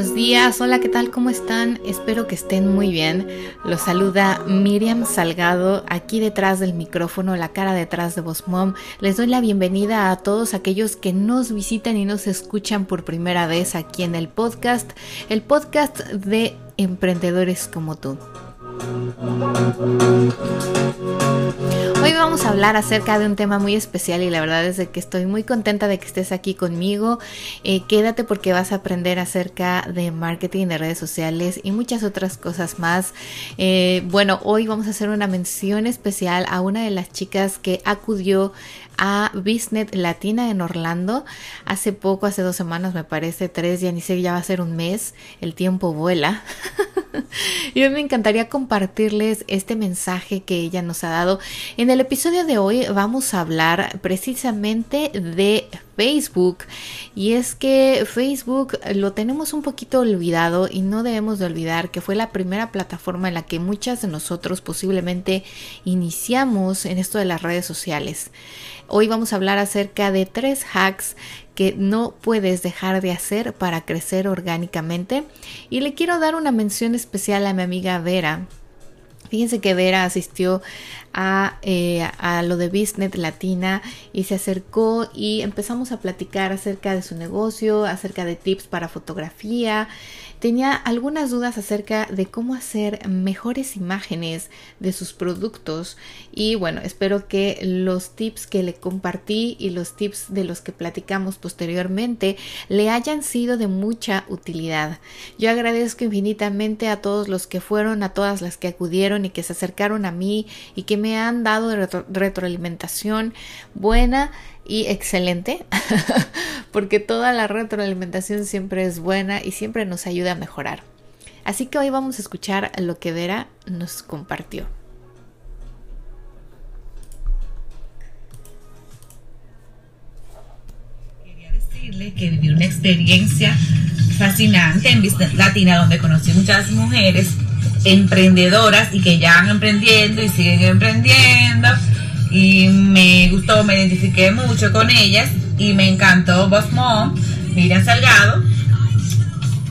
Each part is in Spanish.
Buenos días, hola, ¿qué tal? ¿Cómo están? Espero que estén muy bien. Los saluda Miriam Salgado, aquí detrás del micrófono, la cara detrás de Voz Mom. Les doy la bienvenida a todos aquellos que nos visitan y nos escuchan por primera vez aquí en el podcast, el podcast de emprendedores como tú. Hoy vamos a hablar acerca de un tema muy especial y la verdad es que estoy muy contenta de que estés aquí conmigo. Eh, quédate porque vas a aprender acerca de marketing de redes sociales y muchas otras cosas más. Eh, bueno, hoy vamos a hacer una mención especial a una de las chicas que acudió a Business Latina en Orlando hace poco, hace dos semanas me parece, tres, ya ni sé, ya va a ser un mes, el tiempo vuela. y me encantaría compartirles este mensaje que ella nos ha dado. En el episodio de hoy vamos a hablar precisamente de Facebook y es que Facebook lo tenemos un poquito olvidado y no debemos de olvidar que fue la primera plataforma en la que muchas de nosotros posiblemente iniciamos en esto de las redes sociales. Hoy vamos a hablar acerca de tres hacks que no puedes dejar de hacer para crecer orgánicamente. Y le quiero dar una mención especial a mi amiga Vera. Fíjense que Vera asistió a, eh, lo de Business Latina y se acercó y empezamos a platicar acerca de su negocio, acerca de tips para fotografía tenía algunas dudas acerca de cómo hacer mejores imágenes de sus productos y bueno, espero que los tips que le compartí y los tips de los que platicamos posteriormente le hayan sido de mucha utilidad. Yo agradezco infinitamente a todos los que fueron, a todas las que acudieron y que se acercaron a mí y que me han dado retroalimentación buena y excelente, porque toda la retroalimentación siempre es buena y siempre nos ayuda a mejorar. Así que hoy vamos a escuchar lo que Vera nos compartió. Quería decirle que viví una experiencia fascinante en Business Latina donde conocí muchas mujeres emprendedoras y que ya van emprendiendo y siguen emprendiendo y me gustó, me identifiqué mucho con ellas y me encantó Boss Mom, Miriam Salgado,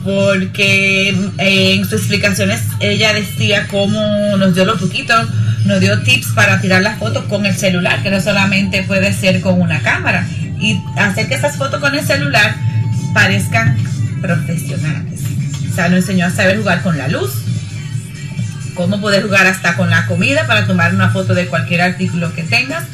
porque eh, en sus explicaciones ella decía cómo nos dio los poquitos, nos dio tips para tirar las fotos con el celular, que no solamente puede ser con una cámara, y hacer que esas fotos con el celular parezcan profesionales. O sea, nos enseñó a saber jugar con la luz, cómo poder jugar hasta con la comida para tomar una foto de cualquier artículo que tengas,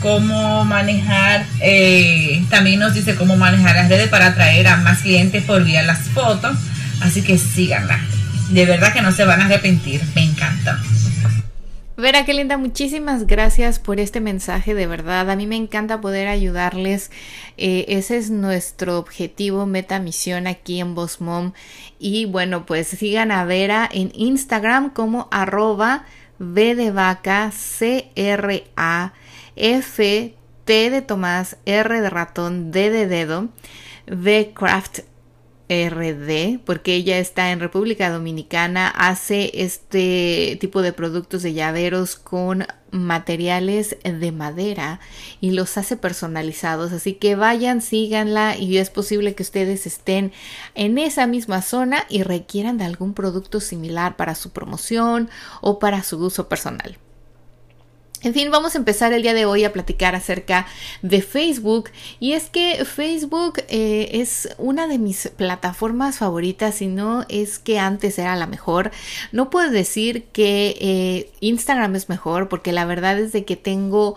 cómo manejar, eh, también nos dice cómo manejar las redes para atraer a más clientes por vía las fotos, así que síganla. De verdad que no se van a arrepentir, me encanta. Vera, qué linda, muchísimas gracias por este mensaje, de verdad. A mí me encanta poder ayudarles. Eh, ese es nuestro objetivo, meta misión aquí en Boss Mom. Y bueno, pues sigan a Vera en Instagram como arroba V de vaca, C R A F T de Tomás, R de ratón, D de dedo, V Craft RD, porque ella está en República Dominicana, hace este tipo de productos de llaveros con materiales de madera y los hace personalizados. Así que vayan, síganla y es posible que ustedes estén en esa misma zona y requieran de algún producto similar para su promoción o para su uso personal. En fin, vamos a empezar el día de hoy a platicar acerca de Facebook y es que Facebook eh, es una de mis plataformas favoritas y no es que antes era la mejor. No puedo decir que eh, Instagram es mejor porque la verdad es de que tengo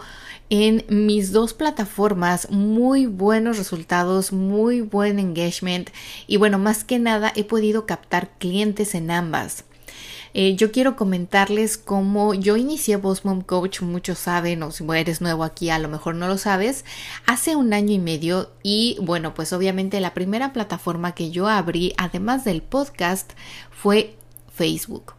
en mis dos plataformas muy buenos resultados, muy buen engagement y bueno, más que nada he podido captar clientes en ambas. Eh, yo quiero comentarles cómo yo inicié Boss Mom Coach, muchos saben, o si eres nuevo aquí, a lo mejor no lo sabes, hace un año y medio y bueno, pues obviamente la primera plataforma que yo abrí, además del podcast, fue Facebook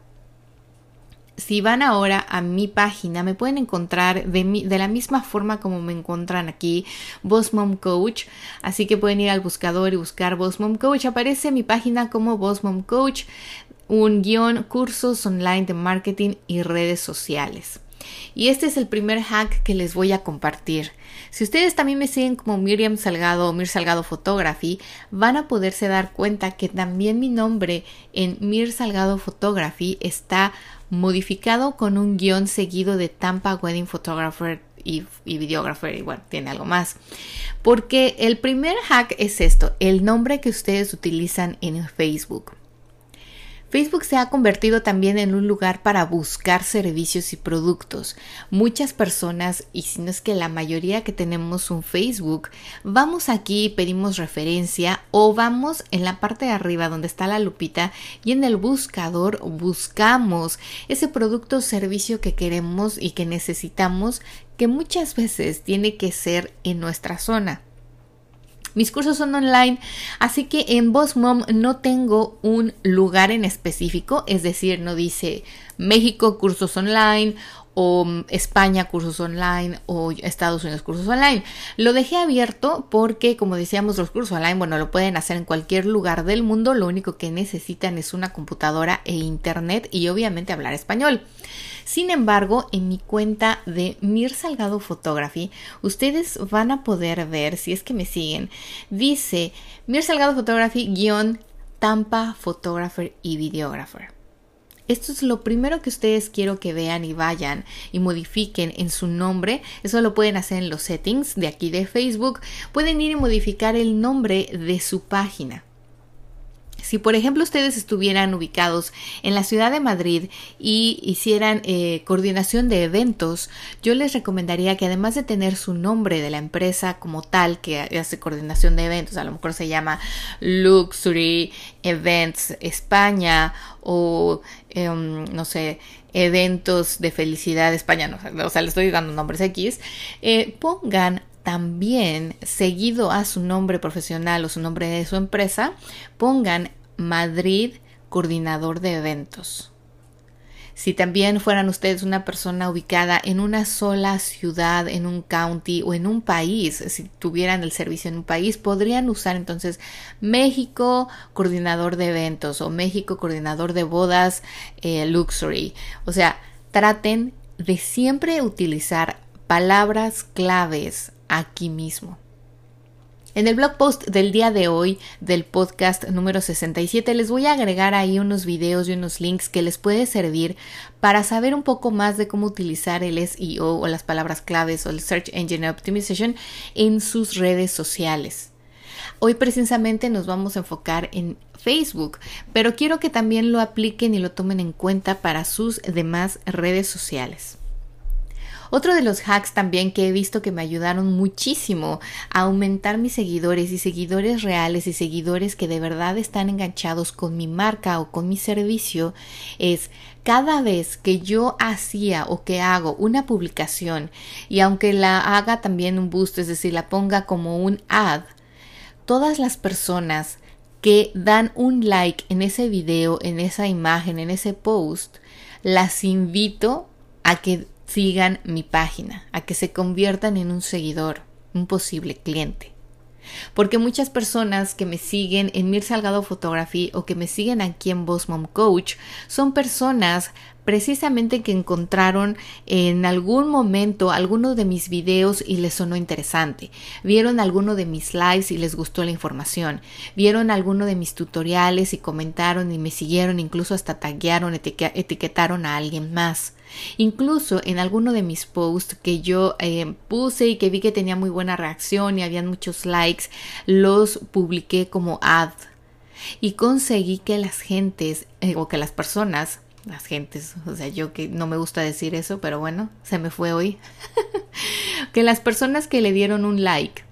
si van ahora a mi página, me pueden encontrar de, de la misma forma como me encuentran aquí, Boss Mom Coach. Así que pueden ir al buscador y buscar Boss Mom Coach. Aparece mi página como Boss Mom Coach, un guion cursos online de marketing y redes sociales. Y este es el primer hack que les voy a compartir. Si ustedes también me siguen como Miriam Salgado o Mir Salgado Photography, van a poderse dar cuenta que también mi nombre en Mir Salgado Photography está modificado con un guion seguido de Tampa Wedding Photographer y, y videographer y bueno, tiene algo más. Porque el primer hack es esto, el nombre que ustedes utilizan en Facebook. Facebook se ha convertido también en un lugar para buscar servicios y productos. Muchas personas, y si no es que la mayoría que tenemos un Facebook, vamos aquí y pedimos referencia o vamos en la parte de arriba donde está la lupita y en el buscador buscamos ese producto o servicio que queremos y que necesitamos que muchas veces tiene que ser en nuestra zona. Mis cursos son online, así que en Boss Mom no tengo un lugar en específico, es decir, no dice México cursos online o mm, España cursos online o Estados Unidos cursos online. Lo dejé abierto porque, como decíamos, los cursos online, bueno, lo pueden hacer en cualquier lugar del mundo, lo único que necesitan es una computadora e internet y obviamente hablar español. Sin embargo, en mi cuenta de Mir Salgado Photography, ustedes van a poder ver, si es que me siguen, dice Mir Salgado Photography guion Tampa Photographer y Videographer. Esto es lo primero que ustedes quiero que vean y vayan y modifiquen en su nombre. Eso lo pueden hacer en los settings de aquí de Facebook. Pueden ir y modificar el nombre de su página. Si por ejemplo ustedes estuvieran ubicados en la ciudad de Madrid y hicieran eh, coordinación de eventos, yo les recomendaría que además de tener su nombre de la empresa como tal que hace coordinación de eventos, a lo mejor se llama Luxury Events España o em, no sé, eventos de felicidad España, no, o sea, les estoy dando nombres X, eh, pongan también seguido a su nombre profesional o su nombre de su empresa, pongan Madrid coordinador de eventos. Si también fueran ustedes una persona ubicada en una sola ciudad, en un county o en un país, si tuvieran el servicio en un país, podrían usar entonces México coordinador de eventos o México coordinador de bodas eh, luxury. O sea, traten de siempre utilizar palabras claves aquí mismo. En el blog post del día de hoy del podcast número 67 les voy a agregar ahí unos videos y unos links que les puede servir para saber un poco más de cómo utilizar el SEO o las palabras claves o el Search Engine Optimization en sus redes sociales. Hoy precisamente nos vamos a enfocar en Facebook, pero quiero que también lo apliquen y lo tomen en cuenta para sus demás redes sociales. Otro de los hacks también que he visto que me ayudaron muchísimo a aumentar mis seguidores y seguidores reales y seguidores que de verdad están enganchados con mi marca o con mi servicio es cada vez que yo hacía o que hago una publicación y aunque la haga también un boost, es decir, la ponga como un ad, todas las personas que dan un like en ese video, en esa imagen, en ese post, las invito a que sigan mi página, a que se conviertan en un seguidor, un posible cliente. Porque muchas personas que me siguen en Mir Salgado Photography o que me siguen aquí en Boss Mom Coach son personas precisamente que encontraron en algún momento alguno de mis videos y les sonó interesante. Vieron alguno de mis lives y les gustó la información. Vieron alguno de mis tutoriales y comentaron y me siguieron, incluso hasta taguearon, etiquetaron a alguien más. Incluso en alguno de mis posts que yo eh, puse y que vi que tenía muy buena reacción y habían muchos likes, los publiqué como ad. Y conseguí que las gentes eh, o que las personas las gentes, o sea, yo que no me gusta decir eso, pero bueno, se me fue hoy. que las personas que le dieron un like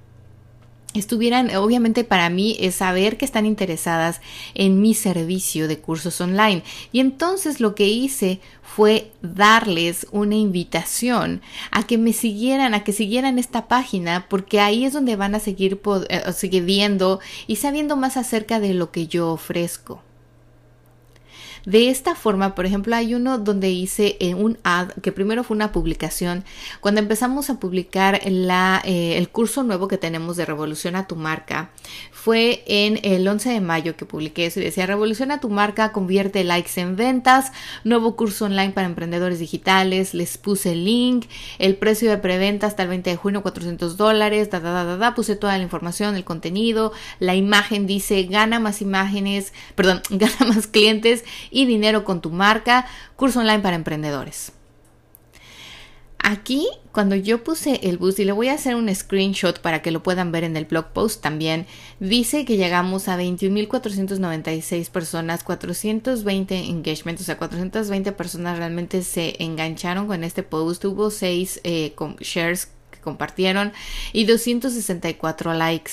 estuvieran, obviamente para mí es saber que están interesadas en mi servicio de cursos online. Y entonces lo que hice fue darles una invitación a que me siguieran, a que siguieran esta página, porque ahí es donde van a seguir, eh, seguir viendo y sabiendo más acerca de lo que yo ofrezco. De esta forma, por ejemplo, hay uno donde hice eh, un ad, que primero fue una publicación, cuando empezamos a publicar eh, el curso nuevo que tenemos de Revolución a tu marca, fue en el 11 de mayo que publiqué eso y decía Revoluciona tu marca, convierte likes en ventas, nuevo curso online para emprendedores digitales, les puse el link, el precio de preventa hasta el 20 de junio 400 dólares, da, da, da, da, puse toda la información, el contenido, la imagen dice gana más imágenes, perdón, gana más clientes y dinero con tu marca, curso online para emprendedores. Aquí, cuando yo puse el boost, y le voy a hacer un screenshot para que lo puedan ver en el blog post también, dice que llegamos a 21.496 personas, 420 engagements, o sea, 420 personas realmente se engancharon con este post. Hubo 6 eh, shares que compartieron y 264 likes.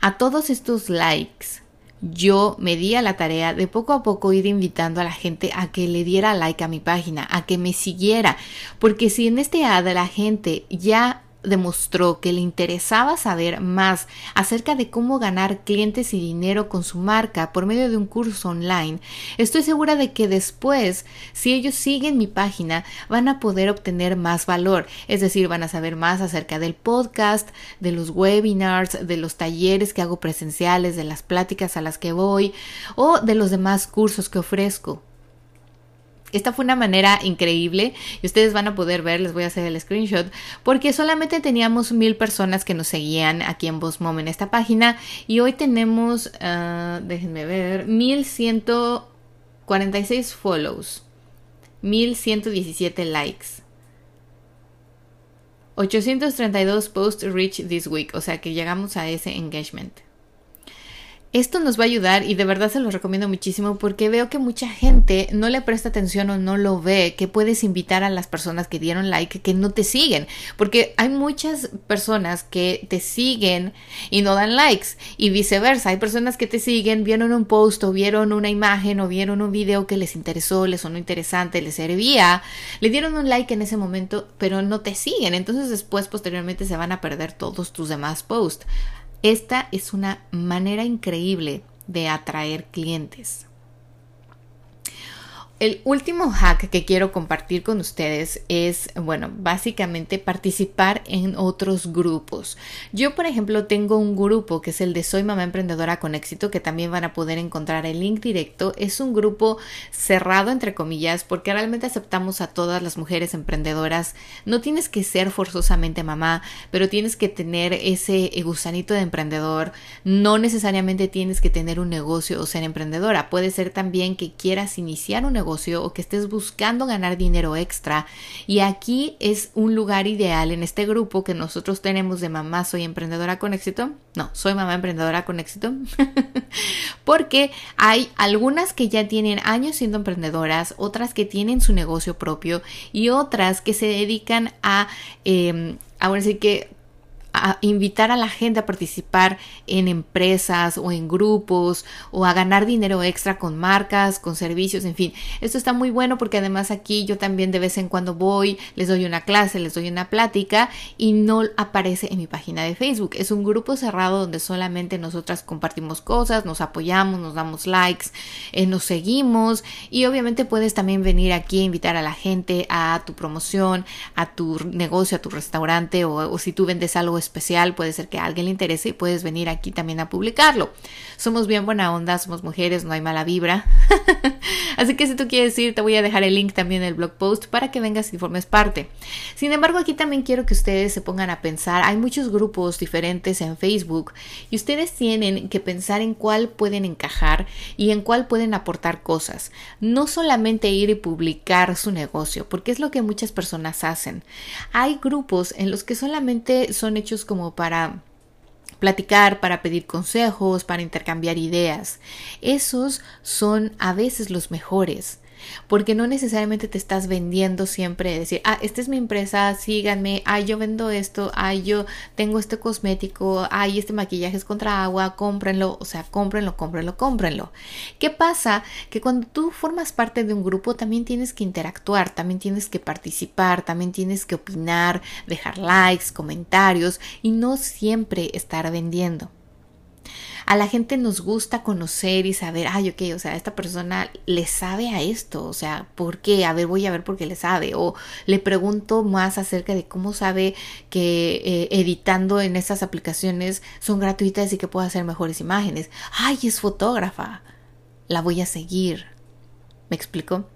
A todos estos likes yo me di a la tarea de poco a poco ir invitando a la gente a que le diera like a mi página, a que me siguiera, porque si en este ad la gente ya demostró que le interesaba saber más acerca de cómo ganar clientes y dinero con su marca por medio de un curso online, estoy segura de que después, si ellos siguen mi página, van a poder obtener más valor, es decir, van a saber más acerca del podcast, de los webinars, de los talleres que hago presenciales, de las pláticas a las que voy o de los demás cursos que ofrezco. Esta fue una manera increíble y ustedes van a poder ver, les voy a hacer el screenshot, porque solamente teníamos mil personas que nos seguían aquí en Mom en esta página y hoy tenemos, uh, déjenme ver, 1146 follows, 1117 likes. 832 posts reach this week, o sea que llegamos a ese engagement. Esto nos va a ayudar y de verdad se los recomiendo muchísimo porque veo que mucha gente no le presta atención o no lo ve, que puedes invitar a las personas que dieron like que no te siguen, porque hay muchas personas que te siguen y no dan likes y viceversa, hay personas que te siguen, vieron un post o vieron una imagen o vieron un video que les interesó, les sonó interesante, les servía, le dieron un like en ese momento, pero no te siguen, entonces después posteriormente se van a perder todos tus demás posts. Esta es una manera increíble de atraer clientes. El último hack que quiero compartir con ustedes es, bueno, básicamente participar en otros grupos. Yo, por ejemplo, tengo un grupo que es el de Soy Mamá Emprendedora con Éxito, que también van a poder encontrar el link directo. Es un grupo cerrado, entre comillas, porque realmente aceptamos a todas las mujeres emprendedoras. No tienes que ser forzosamente mamá, pero tienes que tener ese gusanito de emprendedor. No necesariamente tienes que tener un negocio o ser emprendedora. Puede ser también que quieras iniciar un o que estés buscando ganar dinero extra. Y aquí es un lugar ideal en este grupo que nosotros tenemos de mamá soy emprendedora con éxito. No, soy mamá emprendedora con éxito. Porque hay algunas que ya tienen años siendo emprendedoras, otras que tienen su negocio propio y otras que se dedican a, eh, que a invitar a la gente a participar en empresas o en grupos o a ganar dinero extra con marcas, con servicios, en fin. Esto está muy bueno porque además aquí yo también de vez en cuando voy, les doy una clase, les doy una plática y no aparece en mi página de Facebook. Es un grupo cerrado donde solamente nosotras compartimos cosas, nos apoyamos, nos damos likes, eh, nos seguimos y obviamente puedes también venir aquí a invitar a la gente a tu promoción, a tu negocio, a tu restaurante o, o si tú vendes algo especial, puede ser que a alguien le interese y puedes venir aquí también a publicarlo. Somos bien buena onda, somos mujeres, no hay mala vibra. Así que si tú quieres ir, te voy a dejar el link también en el blog post para que vengas y formes parte. Sin embargo, aquí también quiero que ustedes se pongan a pensar, hay muchos grupos diferentes en Facebook y ustedes tienen que pensar en cuál pueden encajar y en cuál pueden aportar cosas. No solamente ir y publicar su negocio, porque es lo que muchas personas hacen. Hay grupos en los que solamente son hechos como para platicar, para pedir consejos, para intercambiar ideas. Esos son a veces los mejores. Porque no necesariamente te estás vendiendo siempre, decir, ah, esta es mi empresa, síganme, ah, yo vendo esto, ah, yo tengo este cosmético, ah, este maquillaje es contra agua, cómprenlo, o sea, cómprenlo, cómprenlo, cómprenlo. ¿Qué pasa? Que cuando tú formas parte de un grupo también tienes que interactuar, también tienes que participar, también tienes que opinar, dejar likes, comentarios y no siempre estar vendiendo a la gente nos gusta conocer y saber, ay, ok, o sea, esta persona le sabe a esto, o sea, ¿por qué? A ver, voy a ver por qué le sabe. O le pregunto más acerca de cómo sabe que eh, editando en estas aplicaciones son gratuitas y que puedo hacer mejores imágenes. Ay, es fotógrafa. La voy a seguir. ¿Me explico?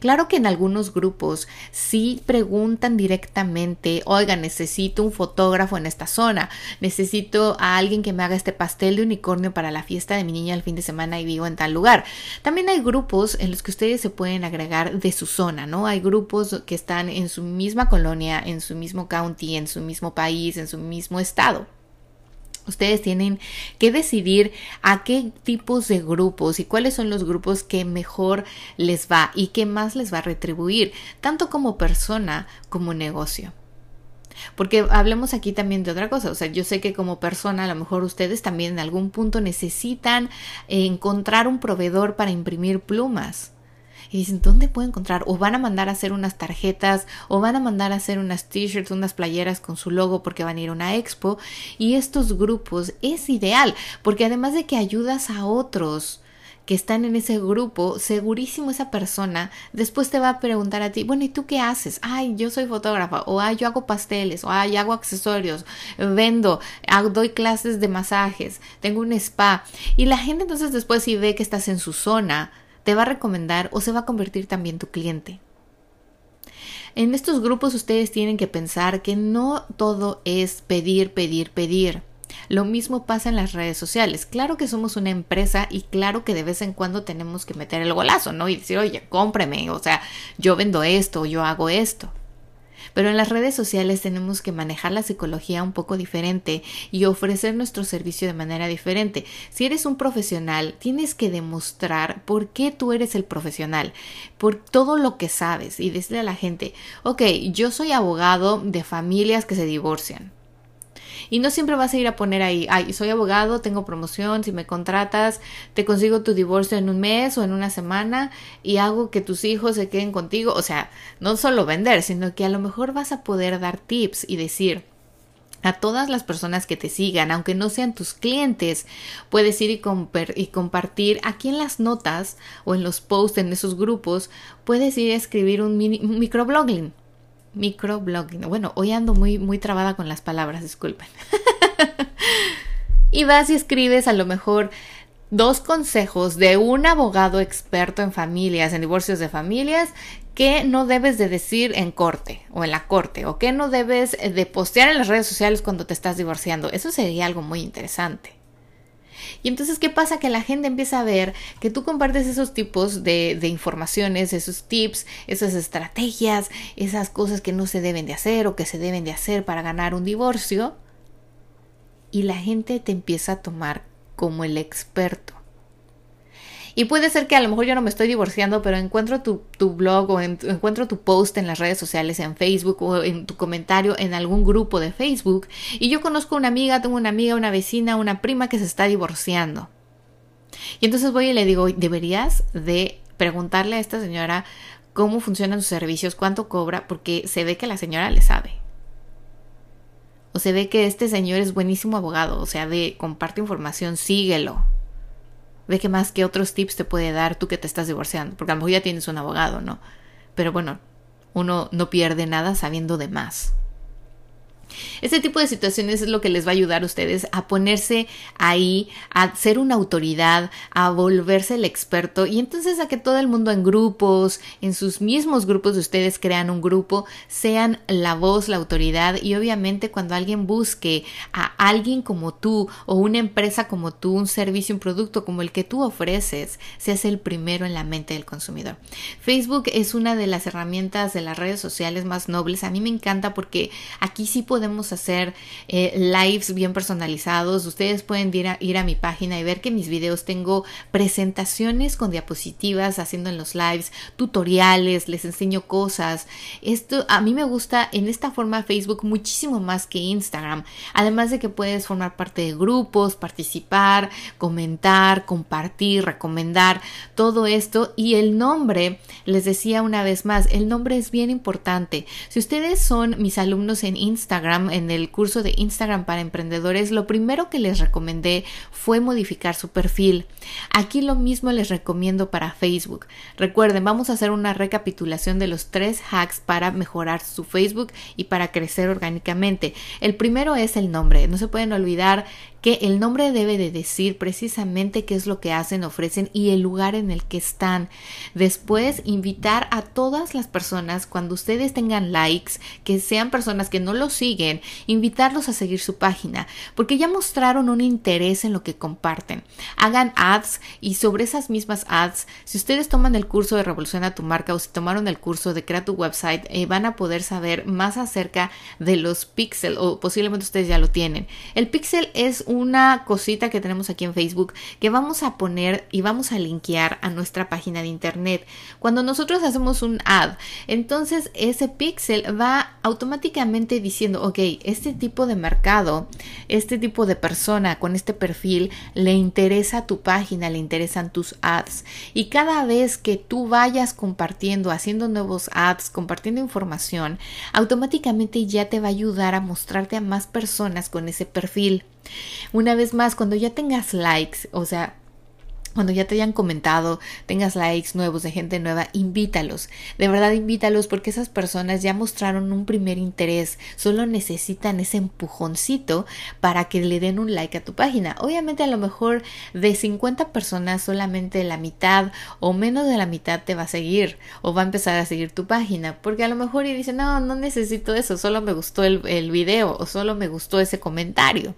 Claro que en algunos grupos sí preguntan directamente, oiga, necesito un fotógrafo en esta zona, necesito a alguien que me haga este pastel de unicornio para la fiesta de mi niña el fin de semana y vivo en tal lugar. También hay grupos en los que ustedes se pueden agregar de su zona, ¿no? Hay grupos que están en su misma colonia, en su mismo county, en su mismo país, en su mismo estado. Ustedes tienen que decidir a qué tipos de grupos y cuáles son los grupos que mejor les va y qué más les va a retribuir, tanto como persona como negocio. Porque hablemos aquí también de otra cosa, o sea, yo sé que como persona a lo mejor ustedes también en algún punto necesitan encontrar un proveedor para imprimir plumas y dicen, ¿dónde puedo encontrar? O van a mandar a hacer unas tarjetas, o van a mandar a hacer unas t-shirts, unas playeras con su logo porque van a ir a una expo. Y estos grupos es ideal, porque además de que ayudas a otros, que están en ese grupo, segurísimo esa persona después te va a preguntar a ti, bueno, ¿y tú qué haces? Ay, yo soy fotógrafa, o ay, yo hago pasteles, o ay, hago accesorios, vendo, doy clases de masajes, tengo un spa. Y la gente entonces después si ve que estás en su zona, te va a recomendar o se va a convertir también tu cliente. En estos grupos ustedes tienen que pensar que no todo es pedir, pedir, pedir. Lo mismo pasa en las redes sociales. Claro que somos una empresa y claro que de vez en cuando tenemos que meter el golazo, ¿no? Y decir, oye, cómpreme, o sea, yo vendo esto, yo hago esto. Pero en las redes sociales tenemos que manejar la psicología un poco diferente y ofrecer nuestro servicio de manera diferente. Si eres un profesional, tienes que demostrar por qué tú eres el profesional, por todo lo que sabes y decirle a la gente, ok, yo soy abogado de familias que se divorcian y no siempre vas a ir a poner ahí, ay, soy abogado, tengo promoción, si me contratas, te consigo tu divorcio en un mes o en una semana y hago que tus hijos se queden contigo. O sea, no solo vender, sino que a lo mejor vas a poder dar tips y decir, a todas las personas que te sigan, aunque no sean tus clientes, puedes ir y, compartir aquí en las notas o en los posts en esos grupos, puedes ir a escribir un, mini, un microblogging microblogging. Bueno, hoy ando muy, muy trabada con las palabras, disculpen. y vas y escribes a lo mejor dos consejos de un abogado experto en familias, en divorcios de familias, que no debes de decir en corte o en la corte, o que no debes de postear en las redes sociales cuando te estás divorciando. Eso sería algo muy interesante. Y entonces, ¿qué pasa? Que la gente empieza a ver que tú compartes esos tipos de, de, informaciones, esos tips, esas estrategias, esas cosas que no se deben de hacer o que se deben de hacer para ganar un divorcio. Y la gente te empieza a tomar como el experto. Y puede ser que a lo mejor yo no me estoy divorciando, pero encuentro tu, blog o encuentro tu post en las redes sociales, en Facebook o en tu comentario en algún grupo de Facebook. Y yo conozco una amiga, tengo una amiga, una vecina, una prima que se está divorciando. Y entonces voy y le digo, deberías de preguntarle a esta señora cómo funcionan sus servicios, cuánto cobra, porque se ve que la señora le sabe. O se ve que este señor es buenísimo abogado, o sea, de comparte información, síguelo. Ve qué más que otros tips te puede dar tú que te estás divorciando, porque a lo mejor ya tienes un abogado, ¿no? Pero bueno, uno no pierde nada sabiendo de más. Este tipo de situaciones es lo que les va a ayudar a ustedes a ponerse ahí, a ser una autoridad, a volverse el experto y entonces a que todo el mundo en grupos, en sus mismos grupos de ustedes crean un grupo, sean la voz, la autoridad y obviamente cuando alguien busque a alguien como tú o una empresa como tú, un servicio, un producto como el que tú ofreces, seas el primero en la mente del consumidor. Facebook es una de las herramientas de las redes sociales más nobles. A mí me encanta porque aquí sí podemos podemos hacer eh, lives bien personalizados. Ustedes pueden ir a, ir a mi página y ver que mis videos tengo presentaciones con diapositivas haciendo en los lives, tutoriales, les enseño cosas. Esto a mí me gusta en esta forma Facebook muchísimo más que Instagram. Además de que puedes formar parte de grupos, participar, comentar, compartir, recomendar, todo esto. Y el nombre, les decía una vez más, el nombre es bien importante. Si ustedes son mis alumnos en Instagram, en el curso de Instagram para emprendedores, lo primero que les recomendé fue modificar su perfil. Aquí lo mismo les recomiendo para Facebook. Recuerden, vamos a hacer una recapitulación de los tres hacks para mejorar su Facebook y para crecer orgánicamente. El primero es el nombre. No se pueden olvidar que el nombre debe de decir precisamente qué es lo que hacen, ofrecen y el lugar en el que están. Después, invitar a todas las personas, cuando ustedes tengan likes, que sean personas que no lo siguen, invitarlos a seguir su página, porque ya mostraron un interés en lo que comparten. Hagan ads y sobre esas mismas ads, si ustedes toman el curso de Revoluciona tu marca o si tomaron el curso de Crea tu website, eh, van a poder saber más acerca de los pixel o posiblemente ustedes ya lo tienen. El pixel es una cosita que tenemos aquí en Facebook que vamos a poner y vamos a linkear a nuestra página de internet. Cuando nosotros hacemos un ad, entonces ese pixel va automáticamente diciendo, ok, este tipo de mercado, este tipo de persona con este perfil le interesa tu página, le interesan tus ads. Y cada vez que tú vayas compartiendo, haciendo nuevos ads, compartiendo información, automáticamente ya te va a ayudar a mostrarte a más personas con ese perfil. Una vez más, cuando ya tengas likes, o sea, cuando ya te hayan comentado, tengas likes nuevos de gente nueva, invítalos. De verdad invítalos porque esas personas ya mostraron un primer interés. Solo necesitan ese empujoncito para que le den un like a tu página. Obviamente a lo mejor de 50 personas solamente la mitad o menos de la mitad te va a seguir o va a empezar a seguir tu página. Porque a lo mejor y dice, no, no necesito eso, solo me gustó el, el video o solo me gustó ese comentario.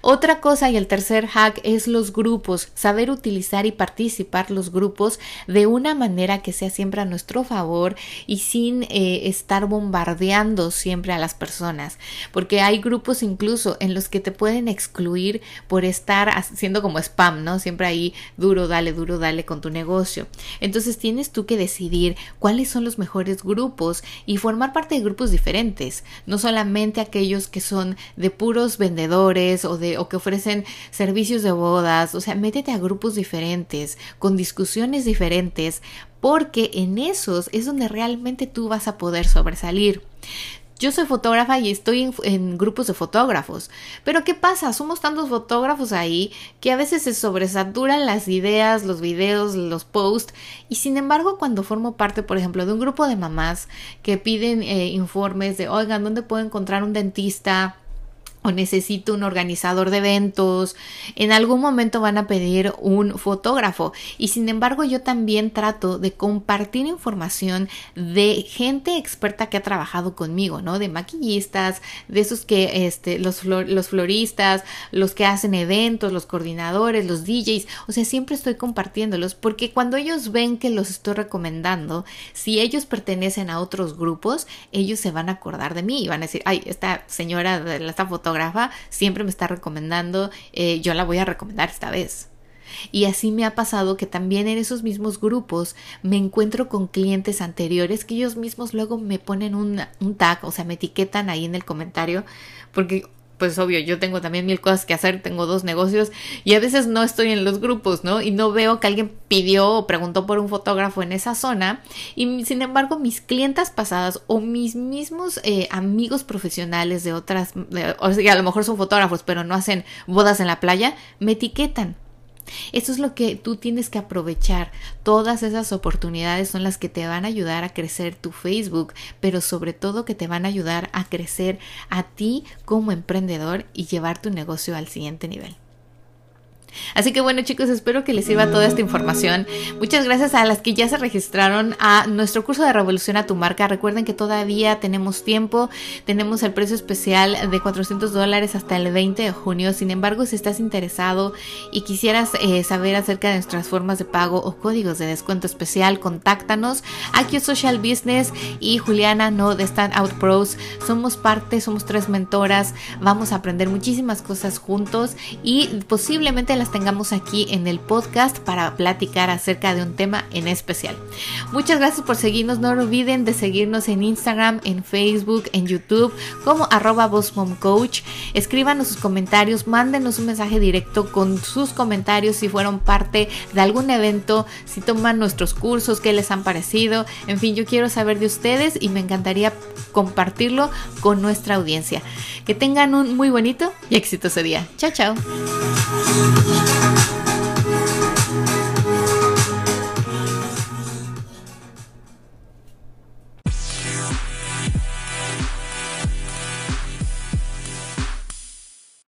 Otra cosa y el tercer hack es los grupos, saber utilizar y participar los grupos de una manera que sea siempre a nuestro favor y sin eh, estar bombardeando siempre a las personas, porque hay grupos incluso en los que te pueden excluir por estar haciendo como spam, ¿no? Siempre ahí duro, dale, duro, dale con tu negocio. Entonces tienes tú que decidir cuáles son los mejores grupos y formar parte de grupos diferentes, no solamente aquellos que son de puros vendedores o de o que ofrecen servicios de bodas, o sea, métete a grupos diferentes, con discusiones diferentes, porque en esos es donde realmente tú vas a poder sobresalir. Yo soy fotógrafa y estoy en, grupos de fotógrafos. Pero ¿qué pasa? Somos tantos fotógrafos ahí que a veces se sobresaturan las ideas, los videos, los posts. Y sin embargo, cuando formo parte, por ejemplo, de un grupo de mamás que piden eh, informes de, oigan, ¿dónde puedo encontrar un dentista? Necesito un organizador de eventos, en algún momento van a pedir un fotógrafo y sin embargo yo también trato de compartir información de gente experta que ha trabajado conmigo, ¿no? De maquillistas, de esos que, este, los, los floristas, los que hacen eventos, los coordinadores, los DJs, o sea, siempre estoy compartiéndolos porque cuando ellos ven que los estoy recomendando, si ellos pertenecen a otros grupos, ellos se van a acordar de mí y van a decir, ay, esta señora esta fotógrafa siempre me está recomendando, eh, yo la voy a recomendar esta vez. Y así me ha pasado que también en esos mismos grupos me encuentro con clientes anteriores que ellos mismos luego me ponen un, un tag, o sea, me etiquetan ahí en el comentario, porque pues obvio, yo tengo también mil cosas que hacer, tengo dos negocios y a veces no estoy en los grupos, ¿no? Y no veo que alguien pidió o preguntó por un fotógrafo en esa zona y sin embargo mis clientas pasadas o mis mismos eh, amigos profesionales de otras, o sea, a lo mejor son fotógrafos pero no hacen bodas en la playa, me etiquetan eso es lo que tú tienes que aprovechar. Todas esas oportunidades son las que te van a ayudar a crecer tu Facebook, pero sobre todo que te van a ayudar a crecer a ti como emprendedor y llevar tu negocio al siguiente nivel. Así que bueno chicos, espero que les sirva toda esta información. Muchas gracias a las que ya se registraron a nuestro curso de Revolución a tu marca. Recuerden que todavía tenemos tiempo, tenemos el precio especial de 400 dólares hasta el 20 de junio. Sin embargo, si estás interesado y quisieras eh, saber acerca de nuestras formas de pago o códigos de descuento especial, contáctanos. Aquí Social Business y Juliana No de Stand Out Pros. Somos parte, somos tres mentoras. Vamos a aprender muchísimas cosas juntos y posiblemente las tengamos aquí en el podcast para platicar acerca de un tema en especial. Muchas gracias por seguirnos. No olviden de seguirnos en Instagram, en Facebook, en YouTube como arroba Coach. Escríbanos sus comentarios, mándenos un mensaje directo con sus comentarios si fueron parte de algún evento, si toman nuestros cursos, qué les han parecido. En fin, yo quiero saber de ustedes y me encantaría compartirlo con nuestra audiencia. Que tengan un muy bonito y exitoso día. Chao, chao. Thank you.